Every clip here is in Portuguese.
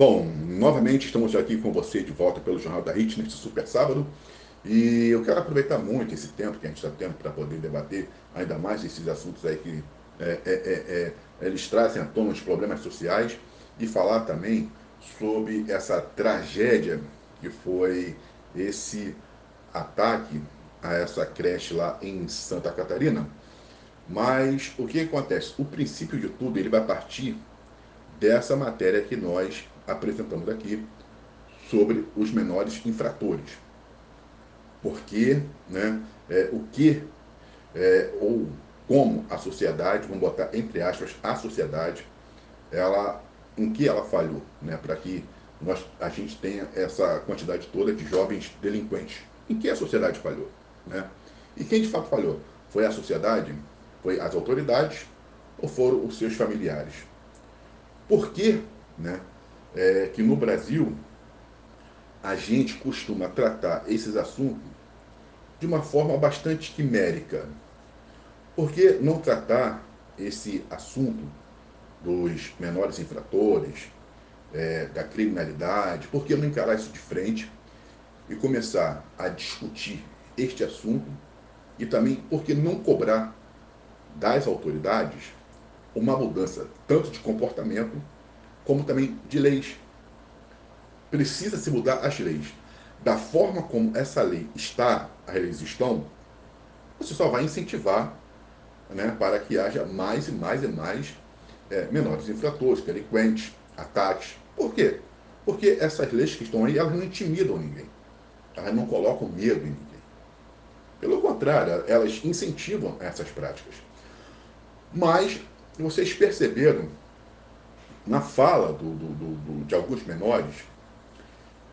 Bom, novamente estamos aqui com você de volta pelo Jornal da HIT neste super sábado. E eu quero aproveitar muito esse tempo que a gente está tendo para poder debater ainda mais esses assuntos aí que é, é, é, é, eles trazem à tona os problemas sociais e falar também sobre essa tragédia que foi esse ataque a essa creche lá em Santa Catarina. Mas o que acontece? O princípio de tudo ele vai partir dessa matéria que nós apresentamos aqui sobre os menores infratores. Porque, né, é, o que é, ou como a sociedade, vamos botar entre aspas, a sociedade, ela, em que ela falhou, né, para que nós, a gente tenha essa quantidade toda de jovens delinquentes. Em que a sociedade falhou? Né? E quem de fato falhou? Foi a sociedade? Foi as autoridades? Ou foram os seus familiares? Por que, né, é, que no Brasil a gente costuma tratar esses assuntos de uma forma bastante quimérica? Por que não tratar esse assunto dos menores infratores, é, da criminalidade, por que não encarar isso de frente e começar a discutir este assunto e também por que não cobrar das autoridades uma mudança tanto de comportamento como também de leis. Precisa se mudar as leis. Da forma como essa lei está, as leis estão, você só vai incentivar né, para que haja mais e mais e mais é, menores infratores, delinquentes, ataques. Por quê? Porque essas leis que estão aí, elas não intimidam ninguém. Elas não colocam medo em ninguém. Pelo contrário, elas incentivam essas práticas. Mas vocês perceberam na fala do, do, do, de alguns menores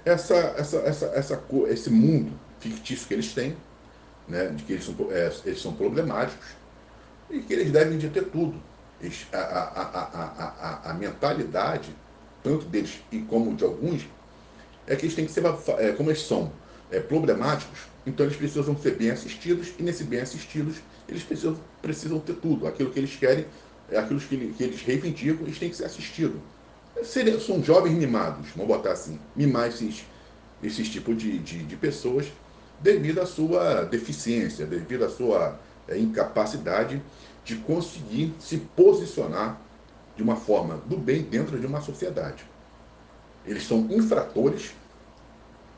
essa, essa, essa, essa, esse mundo fictício que eles têm, né, de que eles são, é, eles são problemáticos e que eles devem de ter tudo. Eles, a, a, a, a, mentalidade, tanto deles e como de alguns, é que eles têm que ser, é, como eles são é, problemáticos, então eles precisam ser bem assistidos, e nesse bem assistidos, eles precisam, precisam ter tudo. Aquilo que eles querem, é aquilo que, que eles reivindicam, eles têm que ser assistidos. São jovens mimados, vamos botar assim, mimar esses, esses tipos de, de, de pessoas devido à sua deficiência, devido à sua é, incapacidade de conseguir se posicionar de uma forma do bem dentro de uma sociedade. Eles são infratores,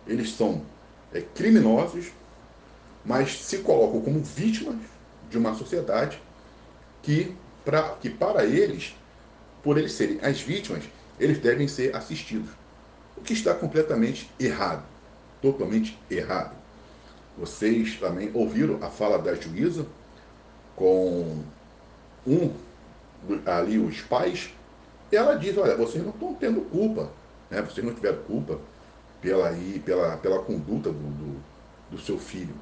eles são é, criminosos, mas se colocam como vítimas de uma sociedade que, que para eles, por eles serem as vítimas, eles devem ser assistidos. O que está completamente errado. Totalmente errado. Vocês também ouviram a fala da juíza com um ali os pais, e ela diz, olha, vocês não estão tendo culpa, né? vocês não tiveram culpa pela, aí, pela, pela conduta do, do, do seu filho.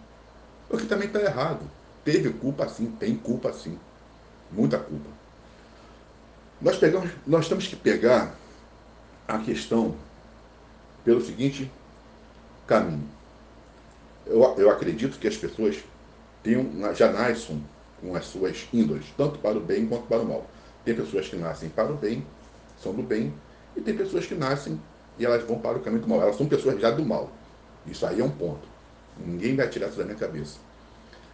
O que também está errado. Teve culpa sim, tem culpa sim. Muita culpa. Nós, pegamos, nós temos que pegar a questão pelo seguinte caminho. Eu, eu acredito que as pessoas tenham, já nascem com as suas índoles, tanto para o bem quanto para o mal. Tem pessoas que nascem para o bem, são do bem, e tem pessoas que nascem e elas vão para o caminho do mal. Elas são pessoas já do mal. Isso aí é um ponto. Ninguém vai tirar isso da minha cabeça.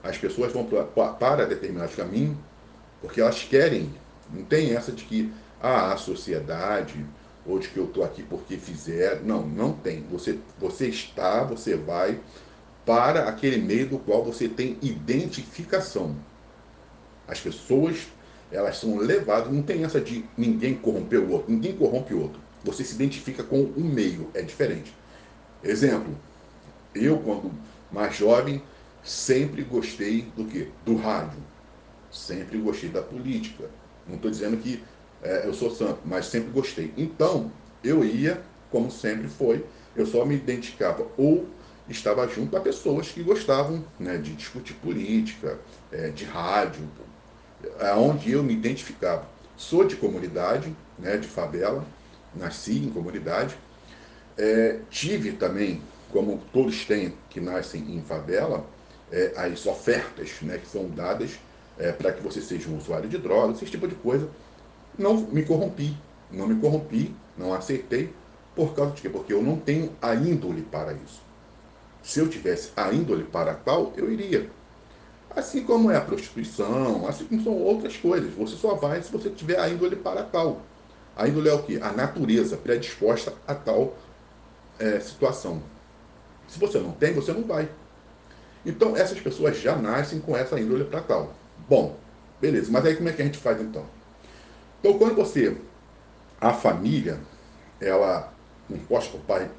As pessoas vão para determinado caminho porque elas querem. Não tem essa de que ah, a sociedade ou de que eu estou aqui porque fizer. Não, não tem. Você, você está, você vai para aquele meio do qual você tem identificação. As pessoas, elas são levadas, não tem essa de ninguém corromper o outro, ninguém corrompe o outro. Você se identifica com um meio, é diferente. Exemplo, eu quando mais jovem sempre gostei do que? Do rádio. Sempre gostei da política. Não estou dizendo que é, eu sou santo, mas sempre gostei. Então, eu ia, como sempre foi, eu só me identificava ou estava junto a pessoas que gostavam né, de discutir política, é, de rádio, aonde eu me identificava. Sou de comunidade, né, de favela, nasci em comunidade, é, tive também, como todos têm que nascem em favela, é, as ofertas né, que são dadas é, para que você seja um usuário de drogas, esse tipo de coisa. Não me corrompi, não me corrompi, não aceitei, Por causa de quê? Porque eu não tenho a índole para isso. Se eu tivesse a índole para tal, eu iria. Assim como é a prostituição, assim como são outras coisas. Você só vai se você tiver a índole para tal. A índole é o quê? A natureza predisposta a tal é, situação. Se você não tem, você não vai. Então, essas pessoas já nascem com essa índole para tal. Bom, beleza. Mas aí como é que a gente faz então? Então, quando você, a família, ela, composta por pai,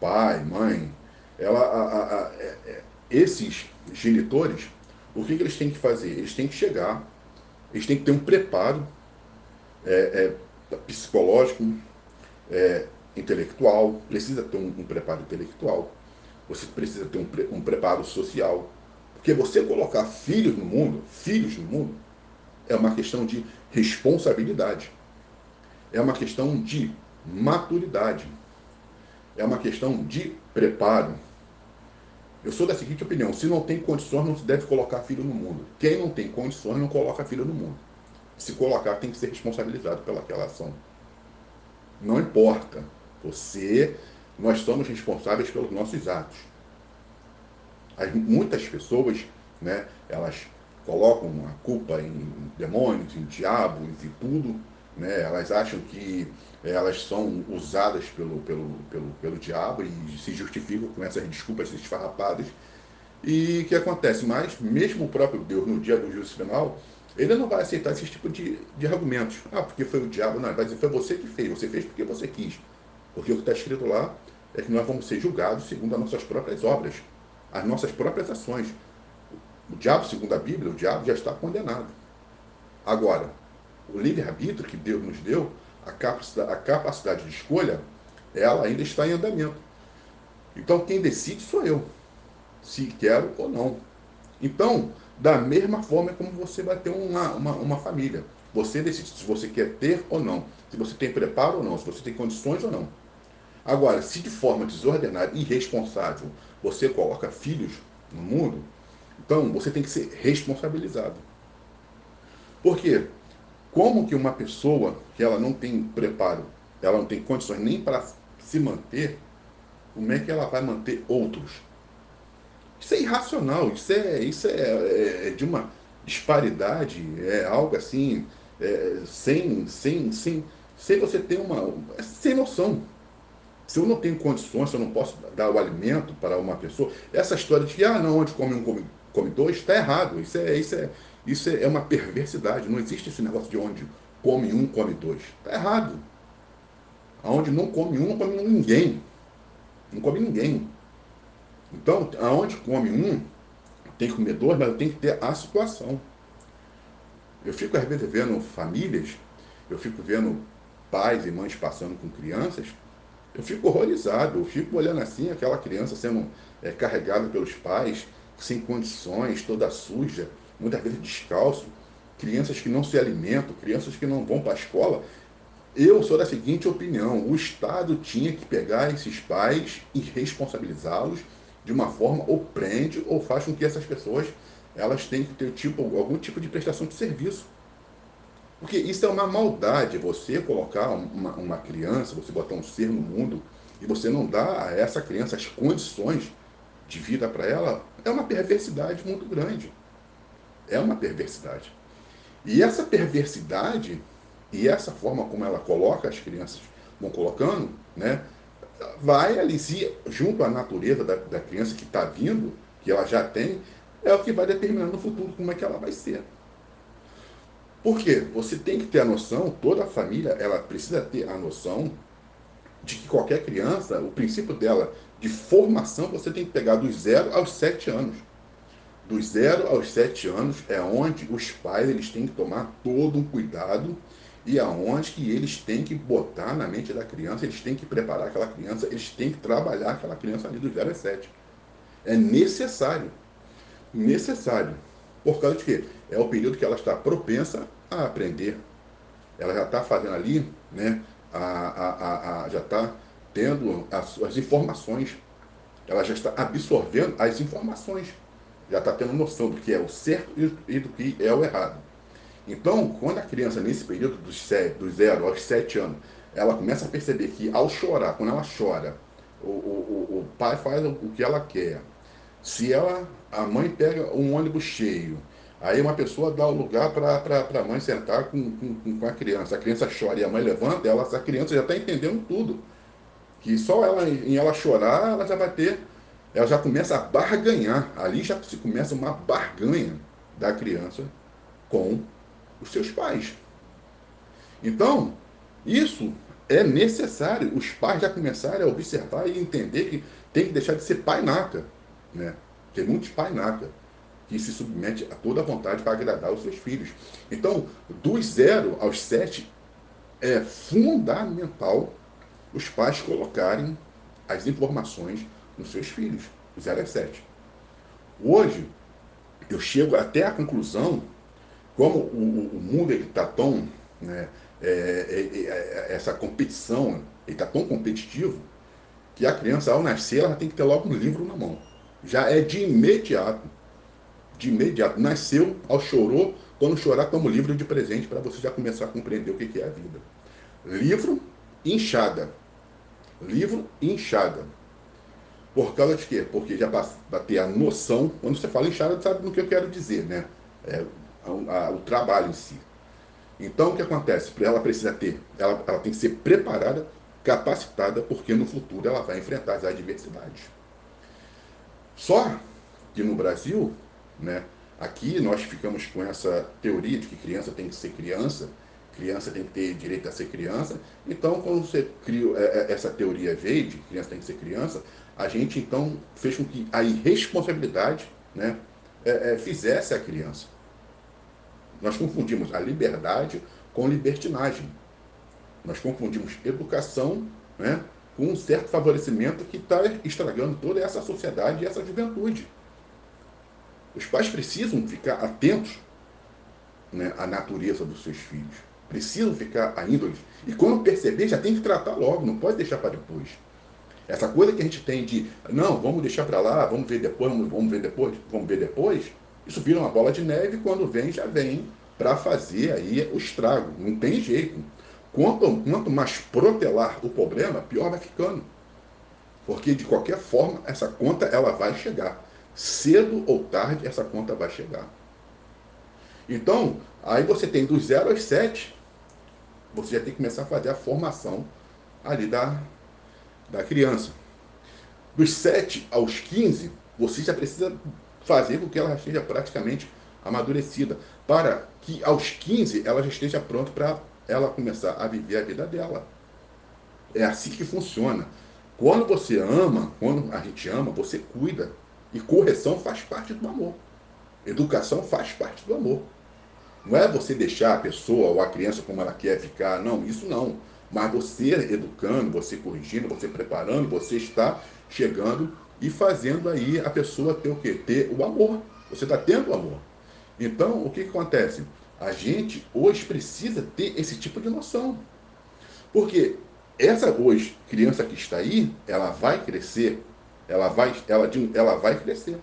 pai, mãe, ela, a, a, a, é, é, esses genitores, o que, que, eles têm que fazer? Eles têm que chegar, eles têm que ter um preparo é, é, psicológico, é, intelectual, precisa ter um, um, preparo intelectual, você precisa ter um, um preparo social, porque você colocar filhos no mundo, filhos no mundo, é uma questão de responsabilidade, é uma questão de maturidade, é uma questão de preparo. Eu sou da seguinte opinião: se não tem condições, não se deve colocar filho no mundo. Quem não tem condições, não coloca filho no mundo. Se colocar, tem que ser responsabilizado pelaquela ação. Não importa. Você, nós somos responsáveis pelos nossos atos. As, muitas pessoas, né, elas colocam a culpa em demônios, em diabos e tudo, né? Elas acham que elas são usadas pelo, pelo, pelo, pelo diabo e se justificam com essas desculpas esfarrapadas. E o que acontece? Mas, mesmo o próprio Deus, no dia do juízo final, ele não vai aceitar esse tipo de, de argumentos. Ah, porque foi o diabo. Não, ele vai dizer, foi você que fez. Você fez porque você quis. Porque o que está escrito lá é que nós vamos ser julgados segundo as nossas próprias obras, as nossas próprias ações. O diabo, segundo a Bíblia, o diabo já está condenado. Agora, o livre-arbítrio que Deus nos deu, a capacidade, a capacidade de escolha, ela ainda está em andamento. Então quem decide sou eu, se quero ou não. Então, da mesma forma como você vai ter uma, uma, uma família. Você decide se você quer ter ou não, se você tem preparo ou não, se você tem condições ou não. Agora, se de forma desordenada e irresponsável você coloca filhos no mundo, então você tem que ser responsabilizado. Por quê? Como que uma pessoa que ela não tem preparo, ela não tem condições nem para se manter, como é que ela vai manter outros? Isso é irracional, isso é, isso é, é, de uma disparidade, é algo assim, é, sem, sem, sem, sem você ter uma. Sem noção. Se eu não tenho condições, se eu não posso dar o alimento para uma pessoa, essa história de que, ah, não, onde come um, come, come dois, está errado. Isso é, isso é, isso é uma perversidade. Não existe esse negócio de onde come um, come dois. Está errado. Aonde não come um, não come ninguém. Não come ninguém. Então, aonde come um, tem que comer dois, mas tem que ter a situação. Eu fico às vezes vendo famílias, eu fico vendo pais e mães passando com crianças, eu fico horrorizado, eu fico olhando assim, aquela criança sendo é, carregada pelos pais, sem condições, toda suja, muitas vezes descalço, crianças que não se alimentam, crianças que não vão para a escola. Eu sou da seguinte opinião: o Estado tinha que pegar esses pais e responsabilizá-los de uma forma, ou prende, ou faz com que essas pessoas elas tenham que ter tipo, algum tipo de prestação de serviço. Porque isso é uma maldade, você colocar uma, uma criança, você botar um ser no mundo e você não dá a essa criança as condições de vida para ela, é uma perversidade muito grande é uma perversidade. E essa perversidade e essa forma como ela coloca as crianças, vão colocando, né, vai ali se, junto à natureza da, da criança que está vindo, que ela já tem, é o que vai determinar no futuro como é que ela vai ser. Por quê? Você tem que ter a noção, toda a família, ela precisa ter a noção de que qualquer criança, o princípio dela de formação, você tem que pegar dos zero aos sete anos dos 0 aos 7 anos é onde os pais eles têm que tomar todo um cuidado e aonde que eles têm que botar na mente da criança, eles têm que preparar aquela criança, eles têm que trabalhar aquela criança ali dos 0 aos 7. É necessário. Necessário. Por causa de quê? É o período que ela está propensa a aprender. Ela já está fazendo ali, né? A, a, a, já está tendo as, as informações. Ela já está absorvendo as informações já está tendo noção do que é o certo e do que é o errado. Então, quando a criança, nesse período dos, 7, dos 0 aos 7 anos, ela começa a perceber que ao chorar, quando ela chora, o, o, o pai faz o que ela quer. Se ela, a mãe pega um ônibus cheio, aí uma pessoa dá o lugar para a mãe sentar com, com, com a criança. A criança chora e a mãe levanta, ela, a criança já está entendendo tudo. Que só ela, em ela chorar, ela já vai ter, ela já começa a barganhar. Ali já se começa uma barganha da criança com os seus pais. Então, isso é necessário os pais já começarem a observar e entender que tem que deixar de ser pai naca. Né? Tem muitos pai naca que se submete a toda a vontade para agradar os seus filhos. Então, dos zero aos sete, é fundamental os pais colocarem as informações nos seus filhos, dos zero a sete. Hoje, eu chego até a conclusão, como o, o mundo está tão né, é, é, é, essa competição, está tão competitivo, que a criança, ao nascer, ela tem que ter logo um livro na mão. Já é de imediato. De imediato. Nasceu, ao chorou, quando chorar, toma o livro de presente para você já começar a compreender o que é a vida. Livro inchada. Livro inchada. Por causa de quê? Porque já para ter a noção, quando você fala inchada, sabe no que eu quero dizer, né? É, a, a, o trabalho em si. Então, o que acontece? Ela precisa ter, ela, ela tem que ser preparada, capacitada, porque no futuro ela vai enfrentar as adversidades. Só que no Brasil, né, aqui nós ficamos com essa teoria de que criança tem que ser criança, criança tem que ter direito a ser criança. Então, quando você criou é, é, essa teoria veio de que criança tem que ser criança, a gente então fez com que a irresponsabilidade né, é, fizesse a criança. Nós confundimos a liberdade com libertinagem. Nós confundimos educação né, com um certo favorecimento que está estragando toda essa sociedade e essa juventude. Os pais precisam ficar atentos né, à natureza dos seus filhos. Precisam ficar a índole. E quando perceber, já tem que tratar logo, não pode deixar para depois. Essa coisa que a gente tem de, não, vamos deixar para lá, vamos ver depois, vamos ver depois, vamos ver depois, isso vira uma bola de neve quando vem, já vem para fazer aí o estrago. Não tem jeito. Quanto, quanto mais protelar o problema, pior vai ficando. Porque de qualquer forma, essa conta ela vai chegar. Cedo ou tarde, essa conta vai chegar. Então, aí você tem dos 0 aos 7, você já tem que começar a fazer a formação ali da, da criança. Dos 7 aos 15, você já precisa fazer com que ela esteja praticamente amadurecida, para que aos 15 ela já esteja pronta para ela começar a viver a vida dela. É assim que funciona. Quando você ama, quando a gente ama, você cuida. E correção faz parte do amor. Educação faz parte do amor. Não é você deixar a pessoa ou a criança como ela quer ficar, não, isso não. Mas você educando, você corrigindo, você preparando, você está chegando e fazendo aí a pessoa ter o quê? Ter o amor. Você está tendo o amor. Então, o que, que acontece? A gente hoje precisa ter esse tipo de noção. Porque essa hoje, criança que está aí, ela vai crescer, ela vai, ela, ela vai crescer.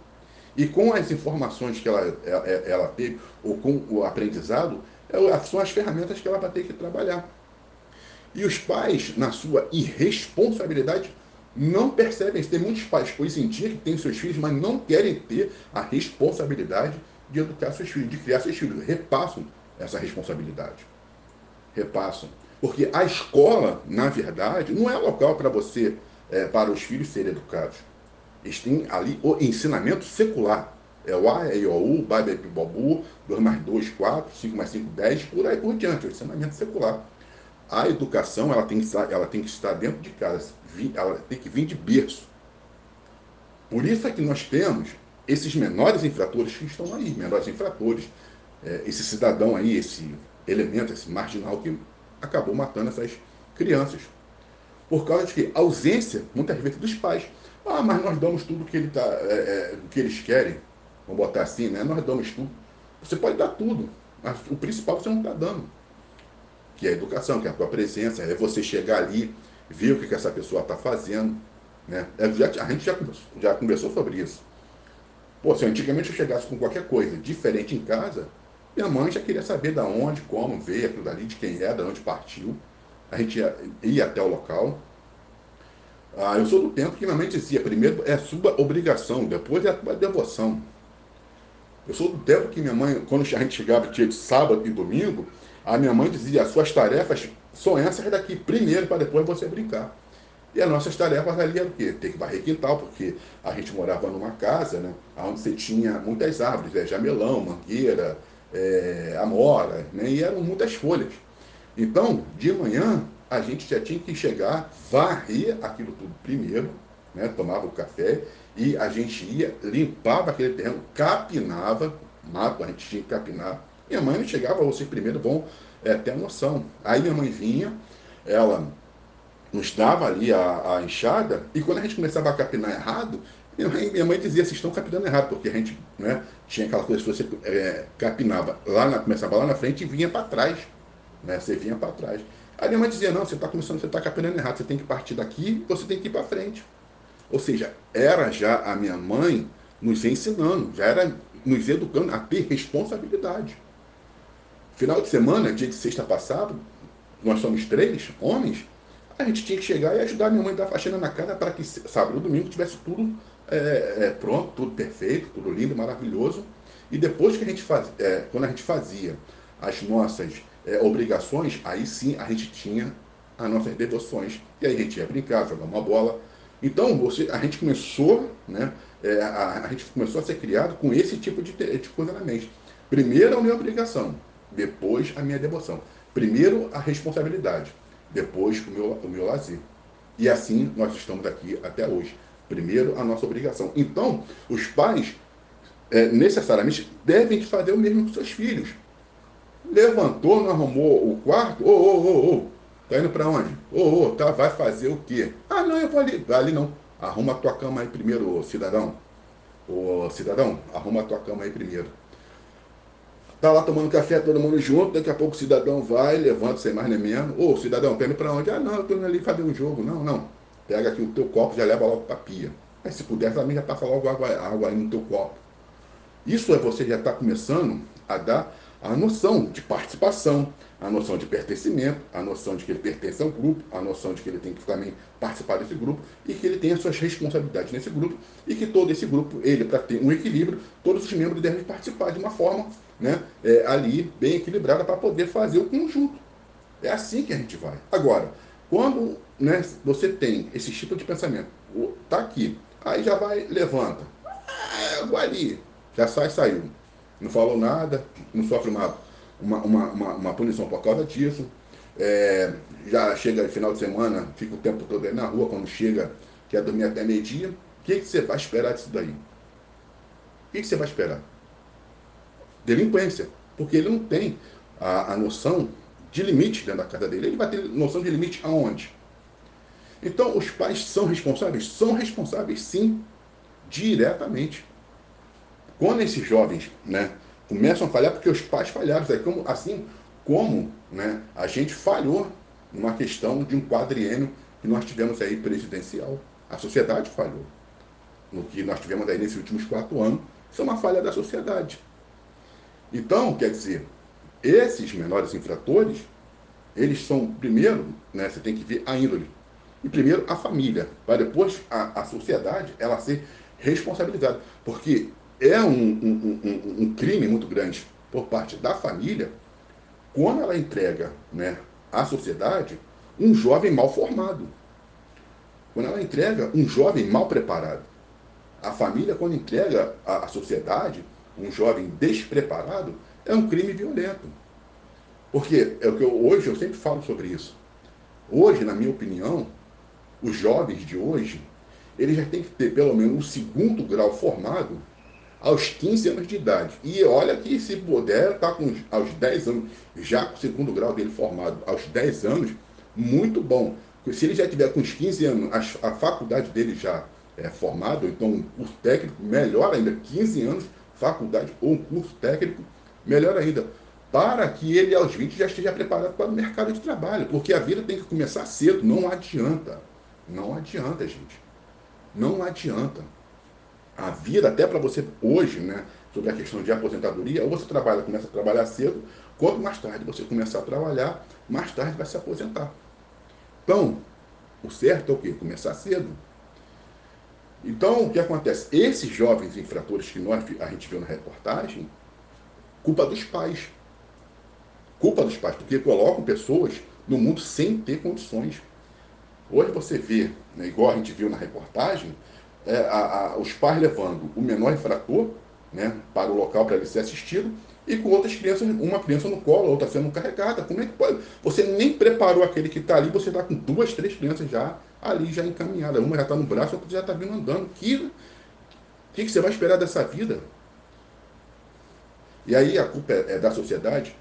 E com as informações que ela, ela, ela teve, ou com o aprendizado, são as ferramentas que ela vai ter que trabalhar. E os pais, na sua irresponsabilidade, não percebem Tem muitos pais hoje em dia que têm seus filhos, mas não querem ter a responsabilidade de educar seus filhos, de criar seus filhos. Repassam essa responsabilidade. Repassam. Porque a escola, na verdade, não é local para você, é, para os filhos serem educados. Eles têm ali o ensinamento secular. É o A, E, O, U, Babi, Bobu, 2 mais 2, 4, 5 mais 5, 10, por aí por diante. É o ensinamento secular. A educação ela tem, que estar, ela tem que estar dentro de casa ela tem que vir de berço. Por isso é que nós temos esses menores infratores que estão aí, menores infratores, é, esse cidadão aí, esse elemento, esse marginal que acabou matando essas crianças. Por causa de que ausência, muitas vezes, dos pais. Ah, mas nós damos tudo que, ele tá, é, é, que eles querem. Vamos botar assim, né? Nós damos tudo. Você pode dar tudo, mas o principal você não está dando. Que é a educação, que é a tua presença, é você chegar ali ver o que, que essa pessoa está fazendo. Né? É, já, a gente já já conversou sobre isso. Pô, se antigamente eu chegasse com qualquer coisa diferente em casa, minha mãe já queria saber da onde, como veio aquilo dali, de quem é, de onde partiu. a gente ia, ia até o local. Ah, eu sou do tempo que minha mãe dizia, primeiro é sua obrigação, depois é a tua devoção. Eu sou do tempo que minha mãe, quando a gente chegava dia de sábado e domingo, a minha mãe dizia, as suas tarefas são essas daqui, primeiro, para depois você brincar. E as nossas tarefas ali eram o quê? Ter que varrer quintal, porque a gente morava numa casa, né? Onde você tinha muitas árvores, é, jamelão, mangueira, é, amora, né? E eram muitas folhas. Então, de manhã, a gente já tinha que chegar, varrer aquilo tudo primeiro, né? Tomava o café e a gente ia, limpava aquele terreno, capinava, mato, a gente tinha que capinar. Minha mãe não chegava, vocês primeiro vão é, ter noção. Aí minha mãe vinha, ela nos dava ali a, a enxada, e quando a gente começava a capinar errado, minha mãe, minha mãe dizia, vocês estão capinando errado, porque a gente né, tinha aquela coisa que você é, capinava lá na, começava lá na frente e vinha para trás. Né, você vinha para trás. Aí minha mãe dizia, não, você está começando, você está capinando errado, você tem que partir daqui, você tem que ir para frente. Ou seja, era já a minha mãe nos ensinando, já era nos educando a ter responsabilidade. Final de semana, dia de sexta passado, nós somos três homens, a gente tinha que chegar e ajudar a minha mãe a dar faxina na casa para que sábado e domingo tivesse tudo é, é, pronto, tudo perfeito, tudo lindo, maravilhoso. E depois que a gente fazia, é, quando a gente fazia as nossas é, obrigações, aí sim a gente tinha as nossas devoções. E aí a gente ia brincar, jogar uma bola. Então você, a gente começou, né, é, a, a, gente começou a ser criado com esse tipo de, de coisa na mente. Primeiro a minha obrigação, depois a minha devoção. Primeiro a responsabilidade depois o meu, o meu lazer. E assim nós estamos aqui até hoje. Primeiro, a nossa obrigação. Então, os pais é, necessariamente devem fazer o mesmo com seus filhos. Levantou, não arrumou o quarto? Ô, ô, ô, ô, tá indo para onde? Ô, ô, tá, vai fazer o quê? Ah, não, eu vou ali. Vai ali não. Arruma a tua cama aí primeiro, cidadão. Ô, cidadão, arruma a tua cama aí primeiro. Tá lá tomando café, todo mundo junto, daqui a pouco o cidadão vai, levanta, sem mais nem menos. Ô, cidadão, tá indo pra onde? Ah, não, eu tô indo ali fazer um jogo. Não, não. Pega aqui o teu copo, já leva logo pra pia. Mas se puder, também já passa logo água, água aí no teu copo. Isso é você já está começando a dar a noção de participação, a noção de pertencimento, a noção de que ele pertence a um grupo, a noção de que ele tem que também participar desse grupo e que ele tem as suas responsabilidades nesse grupo e que todo esse grupo, ele, para ter um equilíbrio, todos os membros devem participar de uma forma né, é, ali bem equilibrada para poder fazer o conjunto. É assim que a gente vai. Agora, quando né, você tem esse tipo de pensamento, tá aqui, aí já vai, levanta, ah, ali, já sai, saiu não falou nada, não sofre uma, uma, uma, uma punição por causa disso. É, já chega final de semana, fica o tempo todo aí na rua, quando chega, quer dormir até meio-dia. O que, que você vai esperar disso daí? O que, que você vai esperar? Delinquência. Porque ele não tem a, a noção de limite dentro da casa dele. Ele vai ter noção de limite aonde? Então, os pais são responsáveis? São responsáveis, sim, diretamente. Quando esses jovens né, começam a falhar, porque os pais falharam, assim como né, a gente falhou numa questão de um quadriênio que nós tivemos aí presidencial. A sociedade falhou. No que nós tivemos aí nesses últimos quatro anos, isso é uma falha da sociedade. Então, quer dizer, esses menores infratores, eles são, primeiro, né, você tem que ver a índole. E primeiro a família, para depois a, a sociedade ela ser responsabilizada. Porque é um, um, um, um, crime muito grande por parte da família quando ela entrega né, à sociedade um jovem mal formado. Quando ela entrega um jovem mal preparado. A família, quando entrega à sociedade um jovem despreparado, é um crime violento. Porque é o que eu, hoje eu sempre falo sobre isso. Hoje, na minha opinião, os jovens de hoje, eles já têm que ter pelo menos um segundo grau formado aos 15 anos de idade. E olha que se puder, tá com aos 10 anos, já com o segundo grau dele formado aos 10 anos, muito bom. Se ele já tiver com os 15 anos, a, a faculdade dele já é formado, então um curso técnico, melhor ainda, 15 anos, faculdade ou um curso técnico, melhor ainda. Para que ele aos 20 já esteja preparado para o mercado de trabalho, porque a vida tem que começar cedo, não adianta. Não adianta, gente. Não adianta a vida, até para você hoje, né, sobre a questão de aposentadoria, ou você trabalha, começa a trabalhar cedo, quanto mais tarde você começar a trabalhar, mais tarde vai se aposentar. Então, o certo é o quê? Começar cedo. Então, o que acontece? Esses jovens infratores que nós, a gente viu na reportagem, culpa dos pais. Culpa dos pais, porque colocam pessoas no mundo sem ter condições. Hoje você vê, né, igual a gente viu na reportagem, é, a, a, os pais levando o menor infrator né, para o local para ele ser assistido e com outras crianças, uma criança no colo, outra sendo carregada. Como é que pode? Você nem preparou aquele que está ali, você está com duas, três crianças já ali, já encaminhadas. Uma já está no braço, outra já está vindo andando. Que, que, que você vai esperar dessa vida? E aí a culpa é, é da sociedade.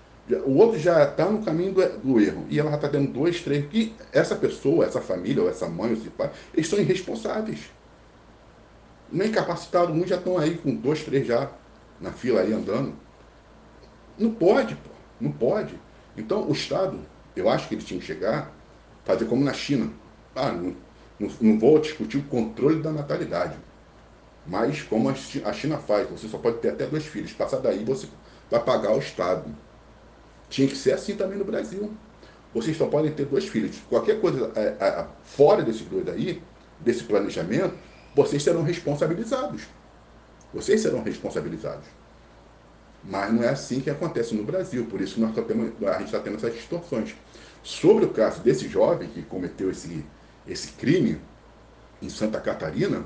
O outro já está no caminho do, do, erro. E ela já está tendo dois, três. Que essa pessoa, essa família, ou essa mãe, ou esse pai, eles são irresponsáveis. Não é incapacitados, muitos já estão aí com dois, três já na fila aí andando. Não pode, pô. Não pode. Então, o Estado, eu acho que ele tinha que chegar, fazer como na China. Ah, não, não, não vou discutir o controle da natalidade. Mas como a China faz, você só pode ter até dois filhos. Passar daí, você vai pagar o Estado. Tinha que ser assim também no Brasil. Vocês só podem ter dois filhos. Qualquer coisa é, é, fora desses dois aí, desse planejamento, vocês serão responsabilizados. Vocês serão responsabilizados. Mas não é assim que acontece no Brasil, por isso nós temos, a gente está tendo essas distorções. Sobre o caso desse jovem que cometeu esse, esse crime em Santa Catarina,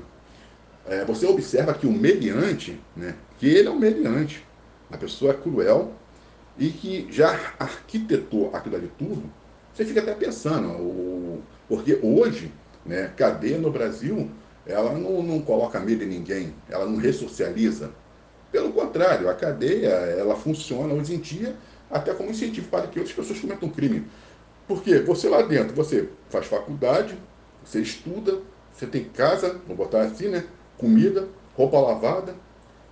é, você observa que o mediante, né, que ele é um mediante, a pessoa é cruel e que já arquitetou aquilo ali tudo, você fica até pensando, o, porque hoje, né, cadeia no Brasil, ela não, não coloca medo em ninguém, ela não ressocializa, pelo contrário, a cadeia ela funciona hoje em dia até como incentivo para que outras pessoas cometam crime. Porque você lá dentro, você faz faculdade, você estuda, você tem casa, vou botar assim, né? Comida, roupa lavada,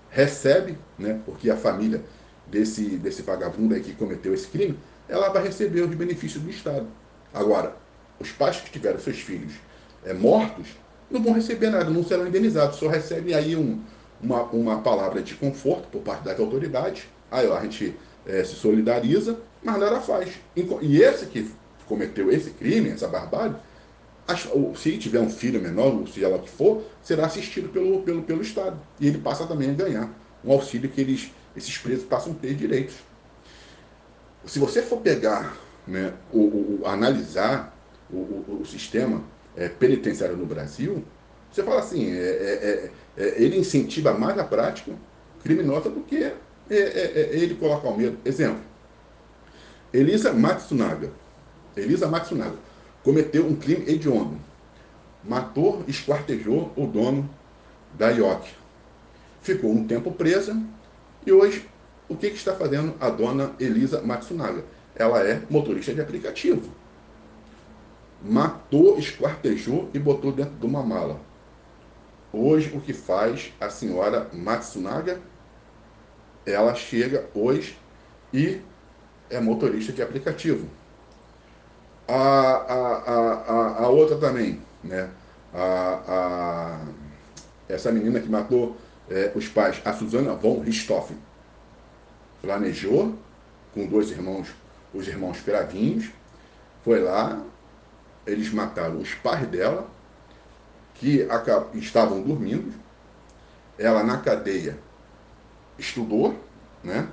recebe, né? Porque a família desse, desse vagabundo aí que cometeu esse crime, ela vai receber os benefícios do Estado. Agora, os pais que tiveram seus filhos é, mortos não vão receber nada, não serão indenizados, só recebem aí um, uma, uma palavra de conforto por parte das autoridades. Aí ó, a gente é, se solidariza, mas nada faz. E esse que cometeu esse crime, essa barbárie, se tiver um filho menor, ou lá o que for, será assistido pelo, pelo, pelo Estado. E ele passa também a ganhar um auxílio que eles, esses presos passam a ter direitos. Se você for pegar, né, o, o, o analisar o, o, sistema é, penitenciário no Brasil, você fala assim, é, é, é, é ele incentiva mais a prática criminosa do que ele colocar o medo. Exemplo, Elisa Matsunaga. Elisa Matsunaga cometeu um crime hediondo. Matou, esquartejou o dono da IOC. Ficou um tempo presa e hoje o que, que está fazendo a dona Elisa Matsunaga? Ela é motorista de aplicativo. Matou, esquartejou e botou dentro de uma mala. Hoje, o que faz a senhora Matsunaga? Ela chega hoje e é motorista de aplicativo. A, a, a, a, outra também, né? A, a, essa menina que matou é, os pais, a Susana von Richthofen, planejou com dois irmãos, os irmãos Cravinhos, foi lá, eles mataram os pais dela, que estavam dormindo. Ela na cadeia estudou, né?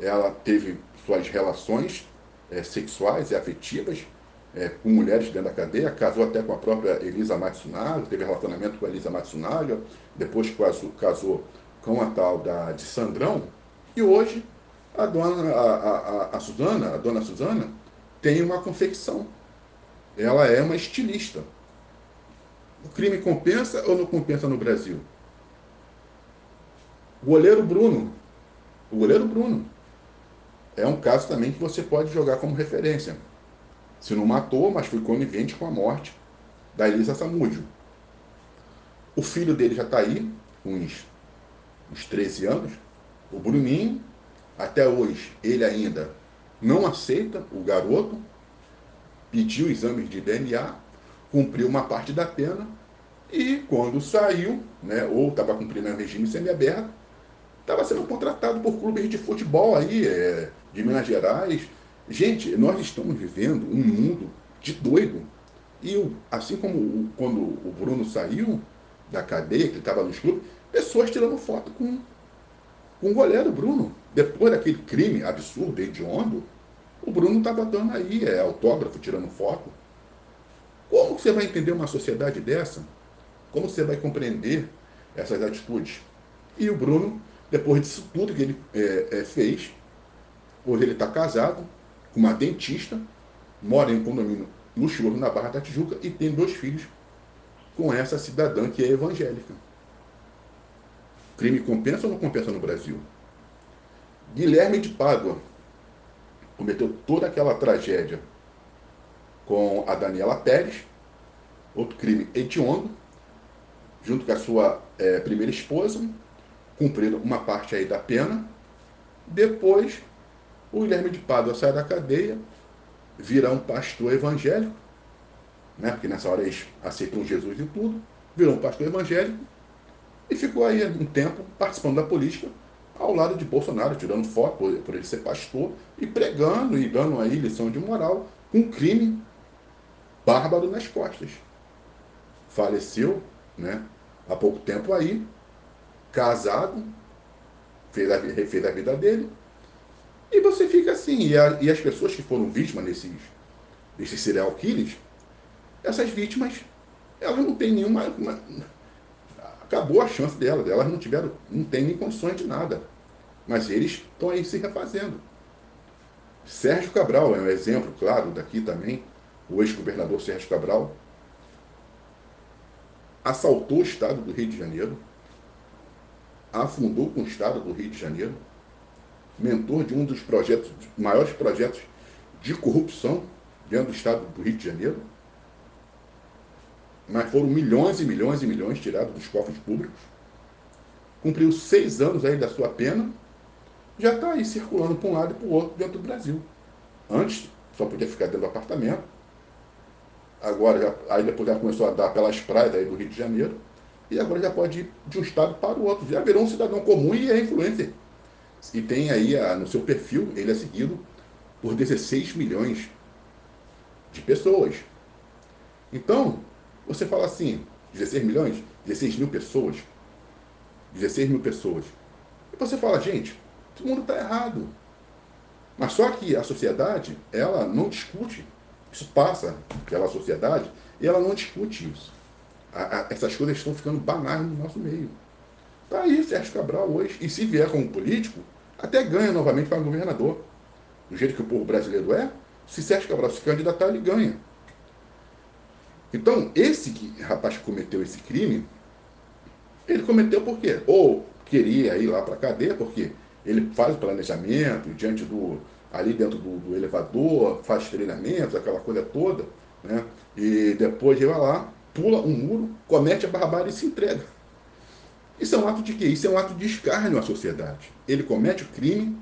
ela teve suas relações é, sexuais e afetivas é, com mulheres dentro da cadeia, casou até com a própria Elisa Matsunaga, teve relacionamento com a Elisa Matsunaga, depois casou, casou com a tal da, de Sandrão, e hoje a dona, a, a, a Suzana, a dona Suzana, tem uma confecção. Ela é uma estilista. O crime compensa ou não compensa no Brasil? O goleiro Bruno. O goleiro Bruno. É um caso também que você pode jogar como referência. Se não matou, mas foi conivente com a morte da Elisa Samúdio. O filho dele já está aí, uns, uns 13 anos. O Bruninho, até hoje, ele ainda não aceita o garoto, pediu exames de DNA, cumpriu uma parte da pena e quando saiu, né, ou estava cumprindo um regime semiaberto, estava sendo contratado por clubes de futebol aí, é, de Minas Gerais. Gente, nós estamos vivendo um mundo de doido. E assim como quando o Bruno saiu da cadeia, que estava nos clubes, pessoas tirando foto com, com o goleiro Bruno. Depois daquele crime absurdo, hediondo, o Bruno estava dando aí é, autógrafo, tirando foto. Como você vai entender uma sociedade dessa? Como você vai compreender essas atitudes? E o Bruno, depois disso tudo que ele é, é, fez, hoje ele está casado com uma dentista, mora em um condomínio luxuoso na Barra da Tijuca e tem dois filhos com essa cidadã que é evangélica. Crime compensa ou não compensa no Brasil? Guilherme de Pádua cometeu toda aquela tragédia com a Daniela Pérez, outro crime hediondo, junto com a sua é, primeira esposa, cumpriram uma parte aí da pena. Depois, o Guilherme de Pádua sai da cadeia, vira um pastor evangélico, né? porque nessa hora eles aceitam Jesus e tudo, virou um pastor evangélico e ficou aí um tempo participando da política ao lado de Bolsonaro, tirando foto por, por ele ser pastor e pregando e dando aí lição de moral com um crime bárbaro nas costas. Faleceu, né? Há pouco tempo aí, casado, fez a, refez a vida dele. E você fica assim, e, a, e as pessoas que foram vítimas desses, desses serial killers, essas vítimas, elas não têm nenhuma. Uma, acabou a chance delas, elas não tiveram, não têm nem condições de nada. Mas eles estão aí se refazendo. Sérgio Cabral é um exemplo, claro, daqui também, o ex-governador Sérgio Cabral, assaltou o estado do Rio de Janeiro, afundou com o estado do Rio de Janeiro, mentor de um dos projetos, maiores projetos de corrupção dentro do estado do Rio de Janeiro. Mas foram milhões e milhões e milhões tirados dos cofres públicos. Cumpriu seis anos aí da sua pena, já está aí circulando para um lado e para o outro dentro do Brasil. Antes só podia ficar dentro do apartamento, agora já, aí depois já começou a dar pelas praias aí do Rio de Janeiro, e agora já pode ir de um estado para o outro. Já virou um cidadão comum e é influencer. E tem aí a, no seu perfil, ele é seguido por 16 milhões de pessoas. Então, você fala assim, 16 milhões, 16 mil pessoas. 16 mil pessoas. E você fala, gente, todo mundo está errado. Mas só que a sociedade, ela não discute isso passa pela sociedade e ela não discute isso. A, a, essas coisas estão ficando banais no nosso meio. Está aí Sérgio Cabral hoje. E se vier como político, até ganha novamente para governador. Do jeito que o povo brasileiro é, se Sérgio Cabral se candidatar, ele ganha. Então, esse rapaz que cometeu esse crime, ele cometeu por quê? Ou queria ir lá para a cadeia, porque ele faz o planejamento diante do, ali dentro do, do elevador, faz treinamentos, aquela coisa toda, né? E depois ele vai lá, pula um muro, comete a barbárie e se entrega. Isso é um ato de quê? Isso é um ato de escárnio à sociedade. Ele comete o crime,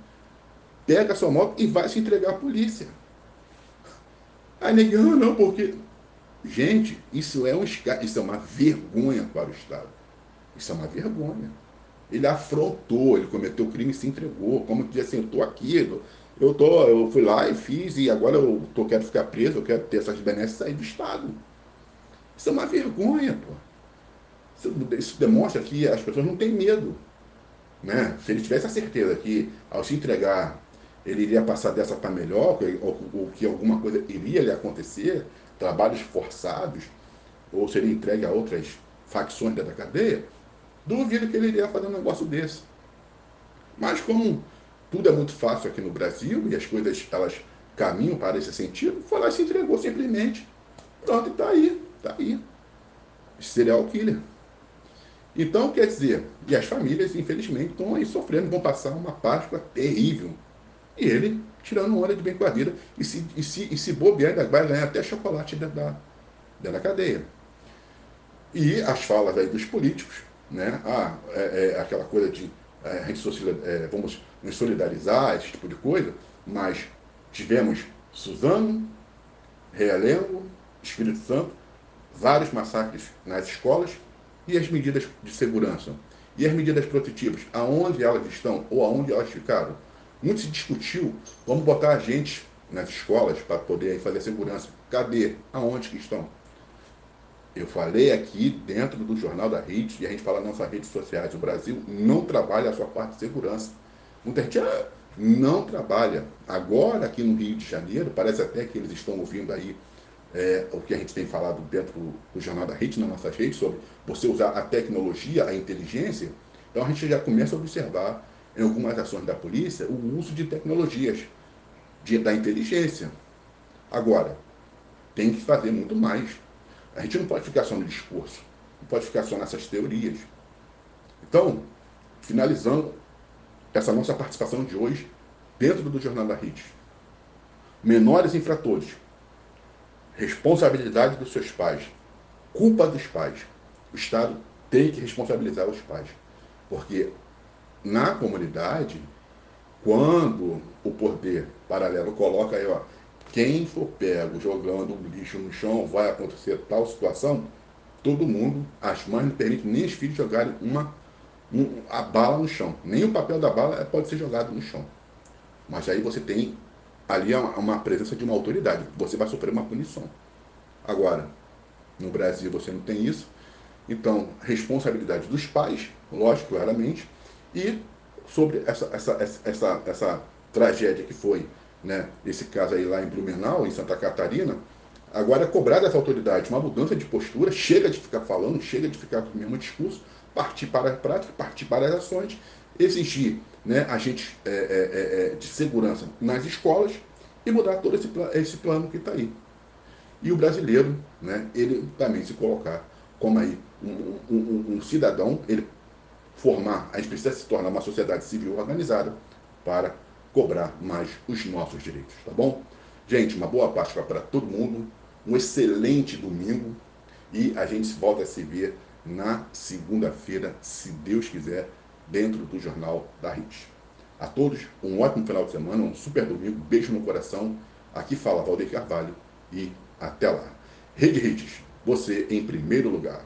pega a sua moto e vai se entregar à polícia. Aí ninguém, ah, não, porque. Gente, isso é um isso é uma vergonha para o Estado. Isso é uma vergonha. Ele afrontou, ele cometeu crime e se entregou. Como que assim, eu estou aqui, eu, tô, eu fui lá e fiz, e agora eu tô, quero ficar preso, eu quero ter essas benesses sair do Estado. Isso é uma vergonha, pô. Isso, isso demonstra que as pessoas não têm medo. Né? Se ele tivesse a certeza que, ao se entregar, ele iria passar dessa para melhor, ou que alguma coisa iria lhe acontecer, trabalhos forçados, ou seria entregue a outras facções da cadeia, duvido que ele iria fazer um negócio desse. Mas como tudo é muito fácil aqui no Brasil e as coisas elas caminham para esse sentido, foi lá e se entregou simplesmente. Pronto, está aí, está aí. Serial killer. Então, quer dizer, e as famílias, infelizmente, estão aí sofrendo, vão passar uma Páscoa terrível. E ele tirando onda de bem com a vida e se, e se, e se bobear, ainda vai ganhar até chocolate dentro da, dentro da cadeia. E as falas aí dos políticos, né? Ah, é, é aquela coisa de é, é, vamos nos solidarizar, esse tipo de coisa, mas tivemos Suzano, Realengo, Espírito Santo, vários massacres nas escolas e as medidas de segurança. E as medidas protetivas, aonde elas estão ou aonde elas ficaram? Muito se discutiu, vamos botar agentes nas escolas para poder fazer segurança. Cadê? Aonde que estão? Eu falei aqui dentro do Jornal da Rede, e a gente fala nas nossas redes sociais, o Brasil não trabalha a sua parte de segurança. Muita gente ah, não trabalha. Agora, aqui no Rio de Janeiro, parece até que eles estão ouvindo aí é, o que a gente tem falado dentro do Jornal da Rede, nas nossas redes, sobre você usar a tecnologia, a inteligência. Então, a gente já começa a observar em algumas ações da polícia o uso de tecnologias, de, da inteligência. Agora, tem que fazer muito mais. A gente não pode ficar só no discurso, não pode ficar só nessas teorias. Então, finalizando essa nossa participação de hoje dentro do Jornal da Rede. Menores infratores, responsabilidade dos seus pais, culpa dos pais. O Estado tem que responsabilizar os pais, porque na comunidade, quando o poder paralelo coloca aí, ó, quem for pego jogando lixo no chão, vai acontecer tal situação, todo mundo, as mães não permitem nem os filhos jogarem uma, um, a bala no chão. Nem o papel da bala pode ser jogado no chão. Mas aí você tem ali uma, uma presença de uma autoridade. Você vai sofrer uma punição. Agora, no Brasil você não tem isso. Então, responsabilidade dos pais, lógico, claramente, e sobre essa, essa, essa, essa, tragédia que foi né, esse caso aí lá em Blumenau, em Santa Catarina, agora é cobrar das autoridades uma mudança de postura, chega de ficar falando, chega de ficar com o mesmo discurso, partir para a prática, partir para as ações, exigir né, agentes é, é, é, é, de segurança nas escolas e mudar todo esse, esse plano que está aí. E o brasileiro, né, ele também se colocar como aí um, um, um cidadão, ele formar, a gente precisa se tornar uma sociedade civil organizada para cobrar mais os nossos direitos, tá bom? Gente, uma boa Páscoa para todo mundo, um excelente domingo e a gente volta a se ver na segunda-feira, se Deus quiser, dentro do Jornal da RIT. A todos, um ótimo final de semana, um super domingo, beijo no coração. Aqui fala Valdeir Carvalho e até lá. Rede Hits, você em primeiro lugar.